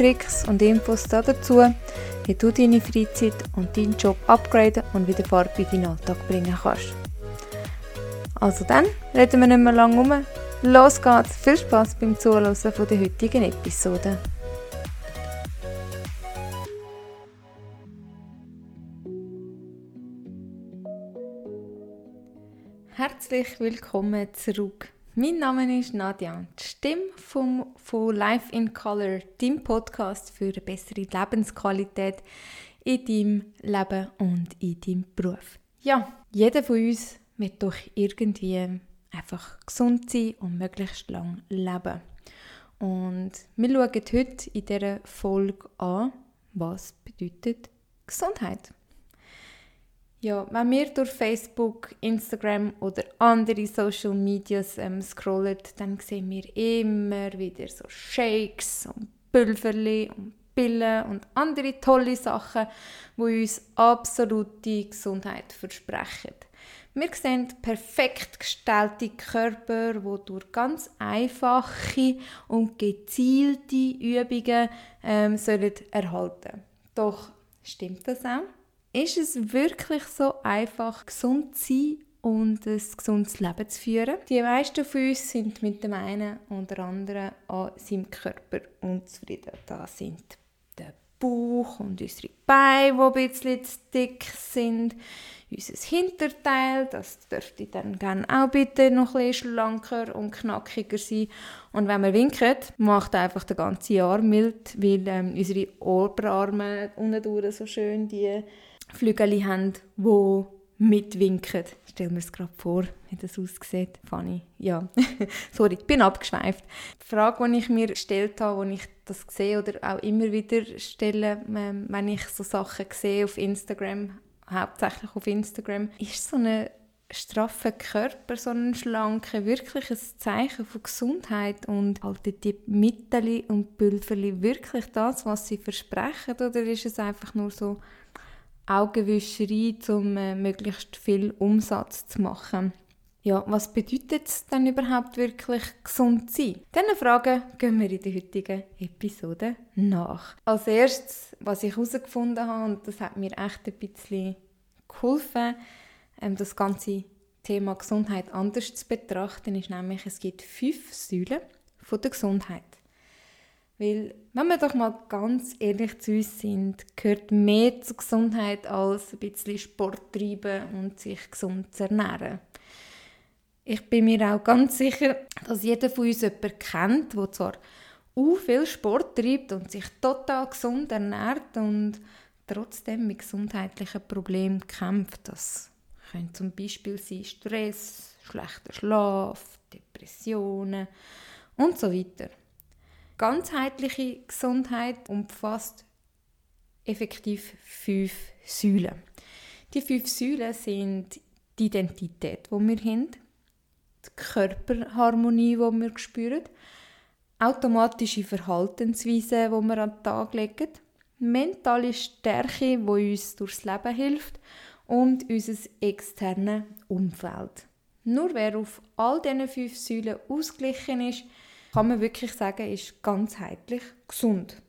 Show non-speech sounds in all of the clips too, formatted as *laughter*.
Tricks und Infos dazu, wie du deine Freizeit und deinen Job upgraden und wieder Farbe in deinen Alltag bringen kannst. Also dann, reden wir nicht mehr lange um. Los geht's! Viel Spaß beim Zuhören der heutigen Episode. Herzlich willkommen zurück mein Name ist Nadja, die Stimme vom, von Life in Color, deinem Podcast für eine bessere Lebensqualität in deinem Leben und in deinem Beruf. Ja, jeder von uns wird doch irgendwie einfach gesund sein und möglichst lang leben. Und wir schauen heute in dieser Folge an, was bedeutet Gesundheit. Ja, wenn wir durch Facebook, Instagram oder andere Social Medias ähm, scrollen, dann sehen wir immer wieder so Shakes und Pulverli und Pillen und andere tolle Sachen, die uns absolute Gesundheit versprechen. Wir sehen perfekt gestellte Körper, die durch ganz einfache und gezielte Übungen ähm, sollen erhalten Doch stimmt das auch? Ist es wirklich so einfach, gesund zu sein und ein gesundes Leben zu führen? Die meisten von uns sind mit dem einen oder anderen an seinem Körper unzufrieden. Da sind der Bauch und unsere Beine, die ein bisschen zu dick sind. Unser Hinterteil, das dürfte dann gerne auch bitte noch ein bisschen schlanker und knackiger sein. Und wenn wir winken, macht einfach den ganzen Arm mild, weil ähm, unsere Oberarme unten so schön die Flügel haben, die mitwinken. Stell mir es gerade vor, wie das aussieht. Funny. Ja, *laughs* sorry, ich bin abgeschweift. Die Frage, die ich mir gestellt habe, als ich das sehe oder auch immer wieder stelle, ähm, wenn ich so Sachen sehe auf Instagram, hauptsächlich auf Instagram, ist so ein straffer Körper, so ein schlanker, wirklich ein Zeichen von Gesundheit und halten die Mittel und Pülverli wirklich das, was sie versprechen, oder ist es einfach nur so Augenwischerei, um äh, möglichst viel Umsatz zu machen. Ja, was bedeutet es denn überhaupt wirklich gesund zu sein? Diese Fragen gehen wir in der heutigen Episode nach. Als erstes, was ich herausgefunden habe, und das hat mir echt ein bisschen geholfen, ähm, das ganze Thema Gesundheit anders zu betrachten, ist nämlich, es gibt fünf Säulen von der Gesundheit. Weil, wenn wir doch mal ganz ehrlich zu uns sind, gehört mehr zur Gesundheit als ein bisschen Sport treiben und sich gesund zu ernähren. Ich bin mir auch ganz sicher, dass jeder von uns jemanden kennt, der zwar auch viel Sport treibt und sich total gesund ernährt und trotzdem mit gesundheitlichen Problemen kämpft. Das können zum Beispiel sein Stress, schlechter Schlaf, Depressionen und so weiter. Ganzheitliche Gesundheit umfasst effektiv fünf Säulen. Die fünf Säulen sind die Identität, die wir haben, die Körperharmonie, die wir spüren, automatische Verhaltensweisen, die wir an den Tag legen, mentale Stärke, die uns durchs Leben hilft und unser externes Umfeld. Nur wer auf all diesen fünf Säulen ausgeglichen ist, kann man wirklich sagen, ist ganzheitlich gesund.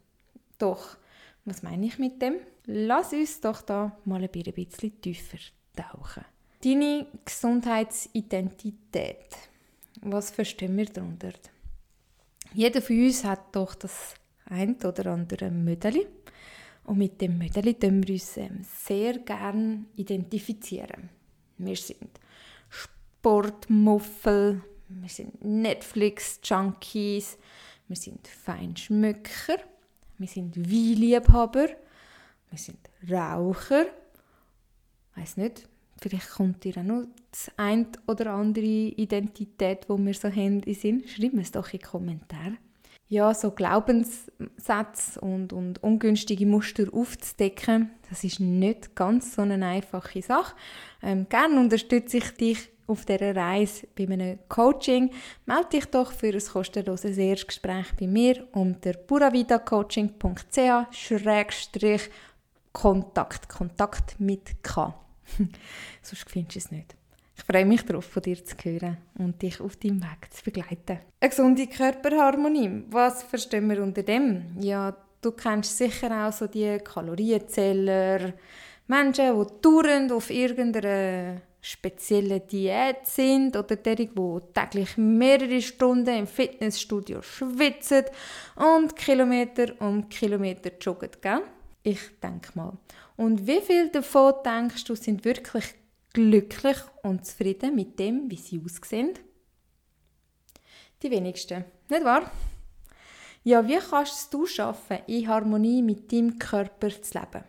Doch, was meine ich mit dem? Lass uns doch da mal ein bisschen tiefer tauchen. Deine Gesundheitsidentität. Was verstehen wir darunter? Jeder von uns hat doch das ein oder andere Mödeli. Und mit dem Mödeli können wir uns ähm, sehr gerne identifizieren. Wir sind Sportmuffel, wir sind Netflix-Junkies, wir sind Feinschmöcker, wir sind Weinliebhaber, wir sind Raucher. Ich weiß nicht, vielleicht kommt dir auch noch das ein oder andere Identität, wo wir so haben, in Sinn. Schreib es doch in die Kommentare. Ja, so Glaubenssätze und, und ungünstige Muster aufzudecken, Das ist nicht ganz so eine einfache Sache. Ähm, gerne unterstütze ich dich auf dieser Reise bei einem Coaching. Melde dich doch für ein kostenloses Erstgespräch bei mir unter buravidacoaching.ch Kontakt, Kontakt mit K. *laughs* Sonst findest du es nicht. Ich freue mich darauf, von dir zu hören und dich auf deinem Weg zu begleiten. Eine gesunde Körperharmonie. Was verstehen wir unter dem? Ja, du kennst sicher auch so die Kalorienzähler, Menschen, die dauernd auf irgendeiner speziellen Diät sind oder die, die täglich mehrere Stunden im Fitnessstudio schwitzen und Kilometer um Kilometer joggen, gell? Ich denke mal. Und wie viel davon denkst du sind wirklich glücklich und zufrieden mit dem, wie sie aussehen? Die wenigsten, nicht wahr? Ja, wie kannst du es schaffen, in Harmonie mit deinem Körper zu leben?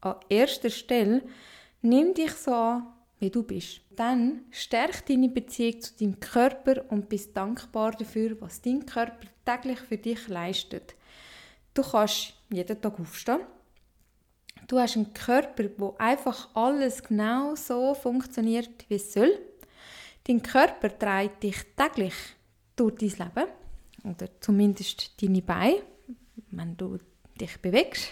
An erster Stelle, nimm dich so an, wie du bist. Dann stärk deine Beziehung zu deinem Körper und bist dankbar dafür, was dein Körper täglich für dich leistet. Du kannst jeden Tag aufstehen Du hast einen Körper, wo einfach alles genau so funktioniert, wie es soll. Dein Körper trägt dich täglich durch dein Leben oder zumindest deine Beine, wenn du dich bewegst.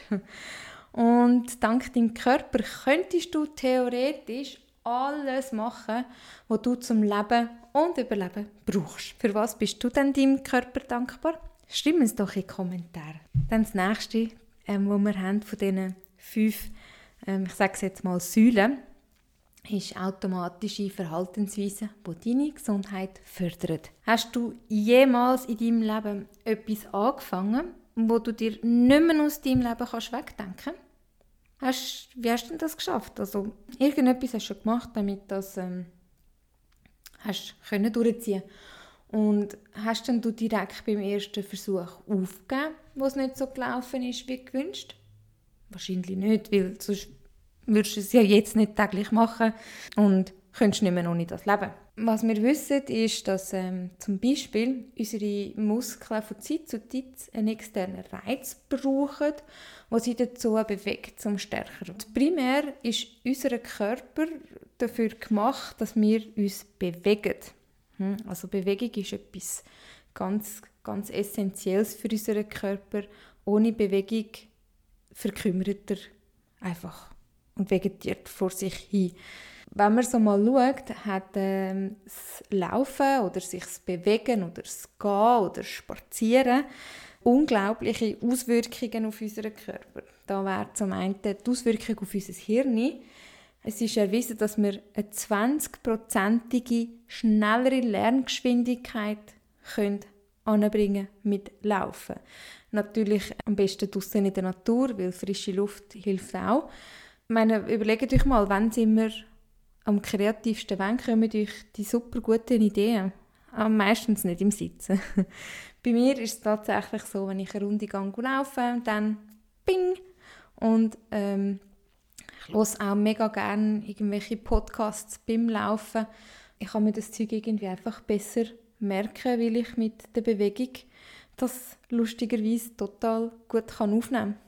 Und dank deinem Körper könntest du theoretisch alles machen, was du zum Leben und Überleben brauchst. Für was bist du denn deinem Körper dankbar? Schreib es doch in die Kommentare. Dann das nächste, ähm, was wir haben von diesen fünf, ähm, ich sage es jetzt mal, Säulen, ist automatische Verhaltensweise, die deine Gesundheit fördern. Hast du jemals in deinem Leben etwas angefangen, wo du dir nicht mehr aus deinem Leben kannst wegdenken kannst? Wie hast du denn das geschafft? Also, irgendetwas hast du schon gemacht, damit das ähm, hast können durchziehen Und hast dann du direkt beim ersten Versuch aufgegeben, wo es nicht so gelaufen ist wie gewünscht? Wahrscheinlich nicht, weil sonst würdest du es ja jetzt nicht täglich machen und könntest nicht mehr ohne das leben. Was wir wissen, ist, dass ähm, zum Beispiel unsere Muskeln von Zeit zu Zeit einen externen Reiz brauchen, der sie dazu bewegt, zum stärker. Und primär ist unser Körper dafür gemacht, dass wir uns bewegen. Hm? Also Bewegung ist etwas ganz, ganz Essentielles für unseren Körper. Ohne Bewegung verkümmert er einfach und vegetiert vor sich hin. Wenn man so mal schaut, hat ähm, das Laufen oder sich Bewegen oder das Gehen oder Spazieren unglaubliche Auswirkungen auf unseren Körper. Da wäre zum einen die Auswirkung auf unser Hirn. Es ist erwiesen, dass wir eine 20-prozentige schnellere Lerngeschwindigkeit können anbringen mit Laufen. Natürlich am besten draußen in der Natur, weil frische Luft hilft auch. Ich meine, überlegt euch mal, wenn sind wir am kreativsten, wann kommen euch die super guten Ideen? Am meistens nicht im Sitzen. *laughs* Bei mir ist es tatsächlich so, wenn ich eine Runde gehe laufen, dann ping und ähm, ich höre auch mega gerne irgendwelche Podcasts beim Laufen. Ich kann mir das Zeug irgendwie einfach besser merken, weil ich mit der Bewegung das lustigerweise total gut kann aufnehmen kann.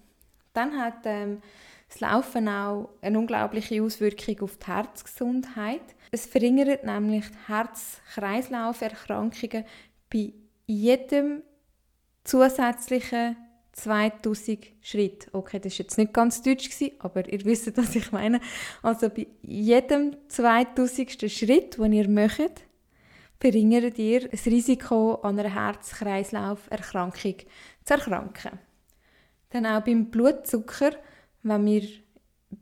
Dann hat ähm, das Laufen auch eine unglaubliche Auswirkung auf die Herzgesundheit. Es verringert nämlich Herz-Kreislauf-Erkrankungen bei jedem zusätzlichen 2000 Schritt. Okay, das war jetzt nicht ganz deutsch, aber ihr wisst, was ich meine. Also bei jedem 2000. Schritt, den ihr macht, verringert ihr das Risiko, an einer Herz-Kreislauf-Erkrankung zu erkranken. Dann auch beim Blutzucker, wenn wir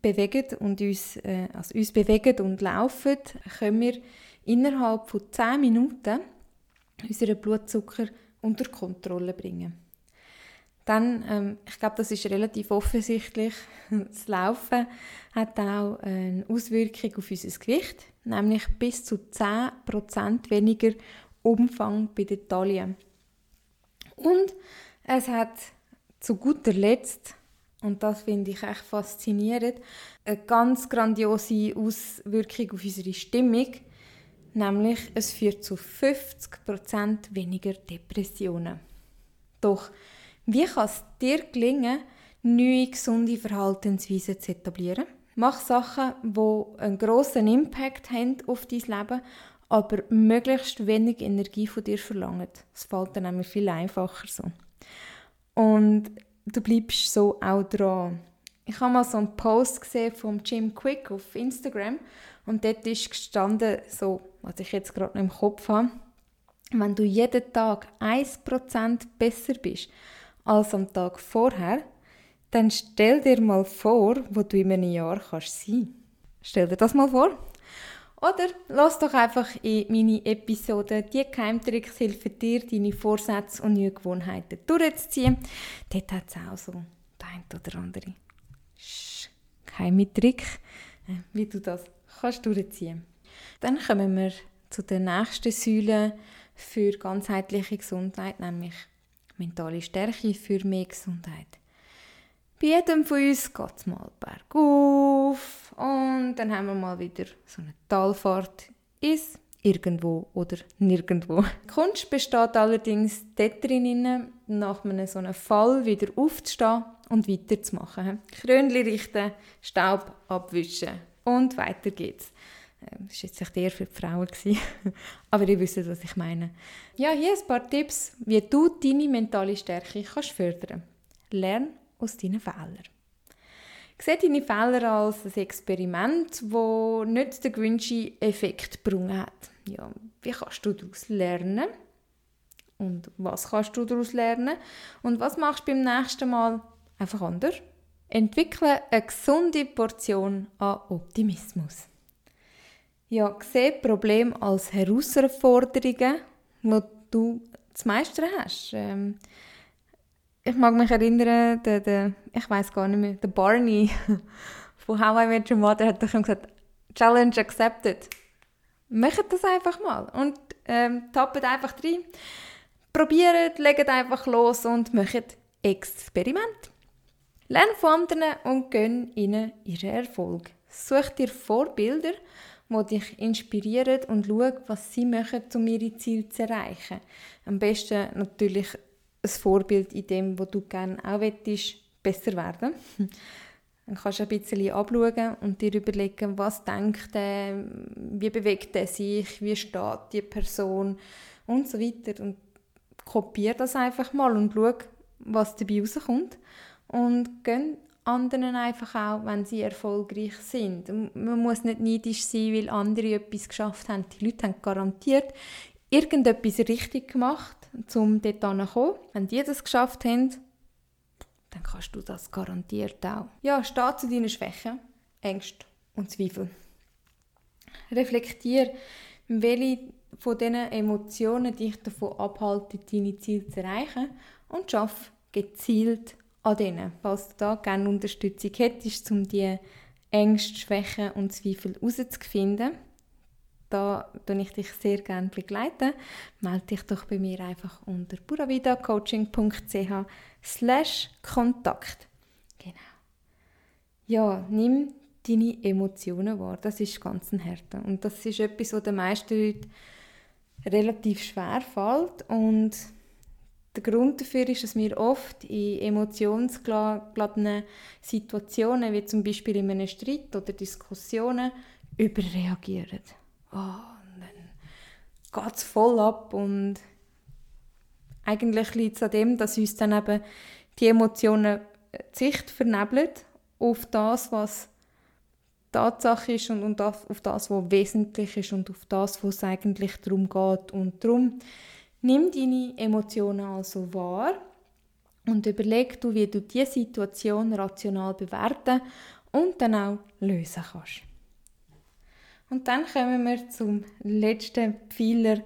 bewegen und uns, äh, also uns bewegen und laufen, können wir innerhalb von 10 Minuten unseren Blutzucker unter Kontrolle bringen. Dann, ähm, ich glaube, das ist relativ offensichtlich, *laughs* das Laufen hat auch eine Auswirkung auf unser Gewicht, nämlich bis zu 10% weniger Umfang bei den Taillen. Und es hat zu guter Letzt, und das finde ich echt faszinierend, eine ganz grandiose Auswirkung auf unsere Stimmung, nämlich es führt zu 50% weniger Depressionen. Doch wie kann es dir gelingen, neue gesunde Verhaltensweisen zu etablieren. Mach Sachen, die einen grossen Impact haben auf dein Leben, aber möglichst wenig Energie von dir verlangen. Es fällt dann nämlich viel einfacher so. Und du bleibst so auch dran. Ich habe mal so einen Post gesehen von Jim Quick auf Instagram und dort ist gestanden, so, was ich jetzt gerade noch im Kopf habe, wenn du jeden Tag 1% besser bist als am Tag vorher, dann stell dir mal vor, wo du in einem Jahr kannst sein. Stell dir das mal vor. Oder lass doch einfach in meine Episode «Die Geheimtricks helfen dir, deine Vorsätze und neue Gewohnheiten durchzuziehen». Dort hat es auch so der ein oder andere geheime Trick, äh, wie du das kannst durchziehen Dann kommen wir zu der nächsten Säule für ganzheitliche Gesundheit, nämlich mentale Stärke für mehr Gesundheit. Bei jedem von uns geht es mal bergauf und dann haben wir mal wieder so eine Talfahrt ins Irgendwo oder Nirgendwo. Kunst besteht allerdings darin, nach einem so einem Fall wieder aufzustehen und weiterzumachen. Krönli richten, Staub abwischen und weiter geht's. Ähm, das war jetzt echt eher für die Frauen. *laughs* Aber ihr wisst, was ich meine. Ja, hier ein paar Tipps, wie du deine mentale Stärke kannst fördern kannst. Lern aus deinen Fehlern. Sehe deine Fehler als ein Experiment, das nicht den gewünschten Effekt gebracht hat. Ja, wie kannst du daraus lernen? Und was kannst du daraus lernen? Und was machst du beim nächsten Mal einfach anders? Entwickle eine gesunde Portion an Optimismus. Ja, sehe Probleme als Herausforderungen, die du zu meistern hast. Ähm, ich mag mich erinnern, der, der ich weiß gar nicht mehr, der Barney *laughs* von How I Met Your Mother hat doch gesagt, Challenge accepted. Macht das einfach mal und ähm, tappt einfach rein. Probiert, legt einfach los und macht Experiment. Lern von anderen und gönn ihnen ihren Erfolg. Such dir Vorbilder, die dich inspirieren und schau, was sie machen, um ihre Ziele zu erreichen. Am besten natürlich ein Vorbild in dem, wo du gerne auch willst, besser werden. *laughs* Dann kannst du ein bisschen abschauen und dir überlegen, was denkt er, wie bewegt er sich, wie steht die Person und so weiter. Und kopiere das einfach mal und schau, was dabei rauskommt. Und gönn anderen einfach auch, wenn sie erfolgreich sind. Man muss nicht neidisch sein, weil andere etwas geschafft haben. Die Leute haben garantiert irgendetwas richtig gemacht, um dort hinzukommen. Wenn die das geschafft haben, dann kannst du das garantiert auch. Ja, steh zu deinen Schwächen, Ängsten und Zweifeln. Reflektier, welche von diesen Emotionen dich davon abhalten, deine Ziele zu erreichen und schaff gezielt an denen. Falls du da gerne Unterstützung hättest, um diese Ängste, Schwächen und Zweifel herauszufinden, da begleite ich dich sehr gerne begleiten. Melde dich doch bei mir einfach unter buravidacoaching.ch slash Kontakt. Genau. Ja, nimm deine Emotionen wahr. Das ist ganz ein Härte. Und das ist etwas, was den meisten Leuten relativ schwer fällt. Und der Grund dafür ist, dass wir oft in emotionsgeladenen Situationen, wie zum Beispiel in einem Streit oder Diskussionen, überreagieren oh, und dann geht es voll ab und eigentlich liegt es an dem, dass uns dann eben die Emotionen die Sicht vernebeln auf das, was Tatsache ist und, und auf das, was wesentlich ist und auf das, was es eigentlich darum geht. Und darum nimm deine Emotionen also wahr und überleg du, wie du diese Situation rational bewerten und dann auch lösen kannst. Und dann kommen wir zum letzten Pfeiler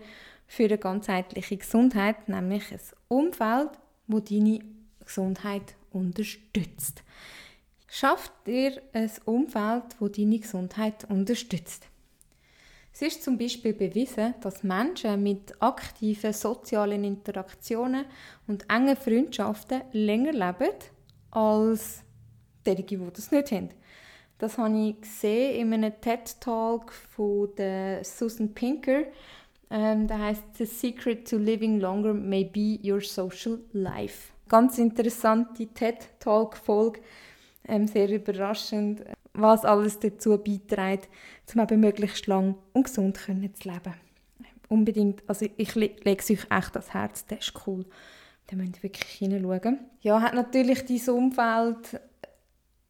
für eine ganzheitliche Gesundheit, nämlich ein Umfeld, wo deine Gesundheit unterstützt. Schaff dir ein Umfeld, wo deine Gesundheit unterstützt. Es ist zum Beispiel bewiesen, dass Menschen mit aktiven sozialen Interaktionen und engen Freundschaften länger leben als diejenigen, die das nicht haben. Das habe ich gesehen in einem TED-Talk von der Susan Pinker. Ähm, da heißt The Secret to Living Longer may be your social life. ganz interessante TED-Talk-Folge, ähm, sehr überraschend, was alles dazu beiträgt, um eben möglichst lang und gesund können zu leben. Unbedingt, also ich lege es euch echt ans Herz, das ist cool. Da müsst ihr wirklich hinschauen. Ja, hat natürlich dein Umfeld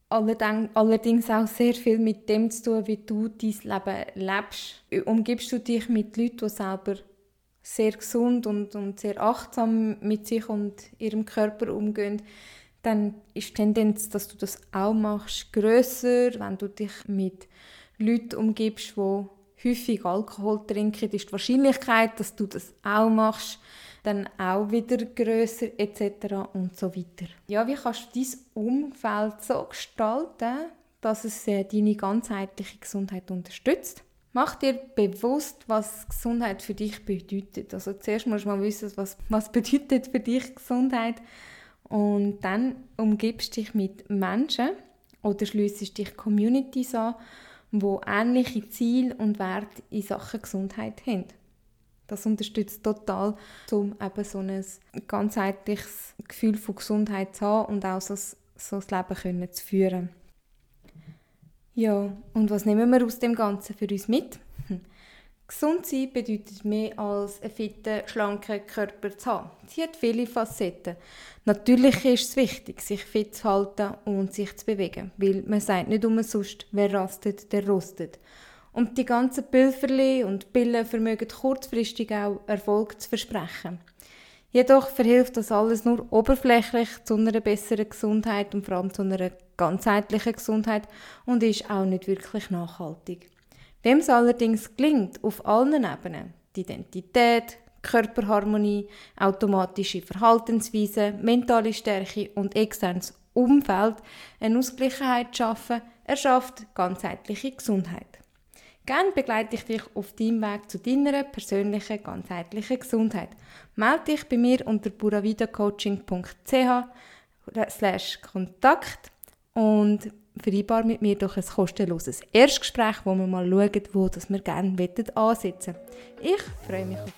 allerdings auch sehr viel mit dem zu tun, wie du dein Leben lebst. Umgibst du dich mit Leuten, die selber sehr gesund und, und sehr achtsam mit sich und ihrem Körper umgehen, dann ist die Tendenz, dass du das auch machst, grösser. Wenn du dich mit Leuten umgibst, die häufig Alkohol trinken, ist die Wahrscheinlichkeit, dass du das auch machst, dann auch wieder größer etc. und so weiter. Ja, wie kannst du dein Umfeld so gestalten, dass es äh, deine ganzheitliche Gesundheit unterstützt? Mach dir bewusst, was Gesundheit für dich bedeutet. Also zuerst musst du mal wissen, was, was bedeutet für dich Gesundheit und dann umgibst du dich mit Menschen oder schließt dich Communities an, wo ähnliche Ziele und Werte in Sachen Gesundheit haben. Das unterstützt total, um eben so ein ganzheitliches Gefühl von Gesundheit zu haben und auch so, so das Leben können zu führen. Ja, und was nehmen wir aus dem Ganzen für uns mit? *laughs* Gesund sein bedeutet mehr als einen fitten, schlanken Körper zu haben. Sie hat viele Facetten. Natürlich ist es wichtig, sich fit zu halten und sich zu bewegen, weil man sagt nicht umsonst, wer rastet, der rostet. Und die ganzen Pilferli und Pillen vermögen kurzfristig auch Erfolg zu versprechen. Jedoch verhilft das alles nur oberflächlich zu einer besseren Gesundheit und vor allem zu einer ganzheitlichen Gesundheit und ist auch nicht wirklich nachhaltig. Wem es allerdings gelingt, auf allen Ebenen, die Identität, Körperharmonie, automatische Verhaltensweise, mentale Stärke und externes Umfeld eine Ausgleichheit zu schaffen, erschafft ganzheitliche Gesundheit. Gerne begleite ich dich auf deinem Weg zu deiner persönlichen ganzheitlichen Gesundheit. Melde dich bei mir unter buravidacoaching.ch Kontakt und vereinbar mit mir durch ein kostenloses Erstgespräch, wo wir mal schauen, wo das wir gerne ansetzen Ich freue mich auf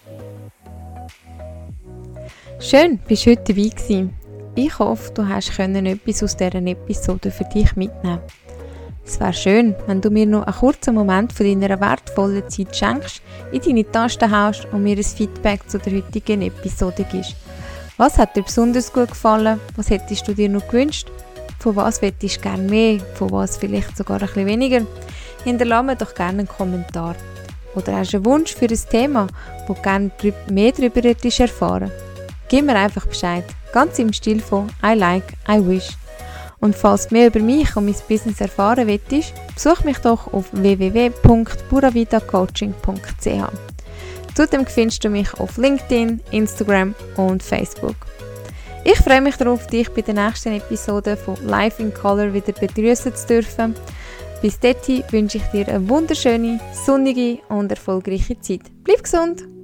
dich. Schön, bist du heute dabei gewesen. Ich hoffe, du hast etwas aus dieser Episode für dich mitnehmen Es wäre schön, wenn du mir noch einen kurzen Moment von deiner wertvollen Zeit schenkst, in deine Tasten haust und mir ein Feedback zu der heutigen Episode gibst. Was hat dir besonders gut gefallen? Was hättest du dir noch gewünscht? Von was möchtest du gerne mehr? Von was vielleicht sogar ein bisschen weniger? Hinterlasse mir doch gerne einen Kommentar. Oder hast du einen Wunsch für ein Thema, wo du gerne mehr darüber erfahren Gib mir einfach Bescheid. Ganz im Stil von I like, I wish. Und falls du mehr über mich und mein Business erfahren willst, besuch mich doch auf www.puravidacoaching.ch. Zudem findest du mich auf LinkedIn, Instagram und Facebook. Ich freue mich darauf, dich bei der nächsten Episode von Life in Color wieder begrüßen zu dürfen. Bis dahin wünsche ich dir eine wunderschöne, sonnige und erfolgreiche Zeit. Bleib gesund!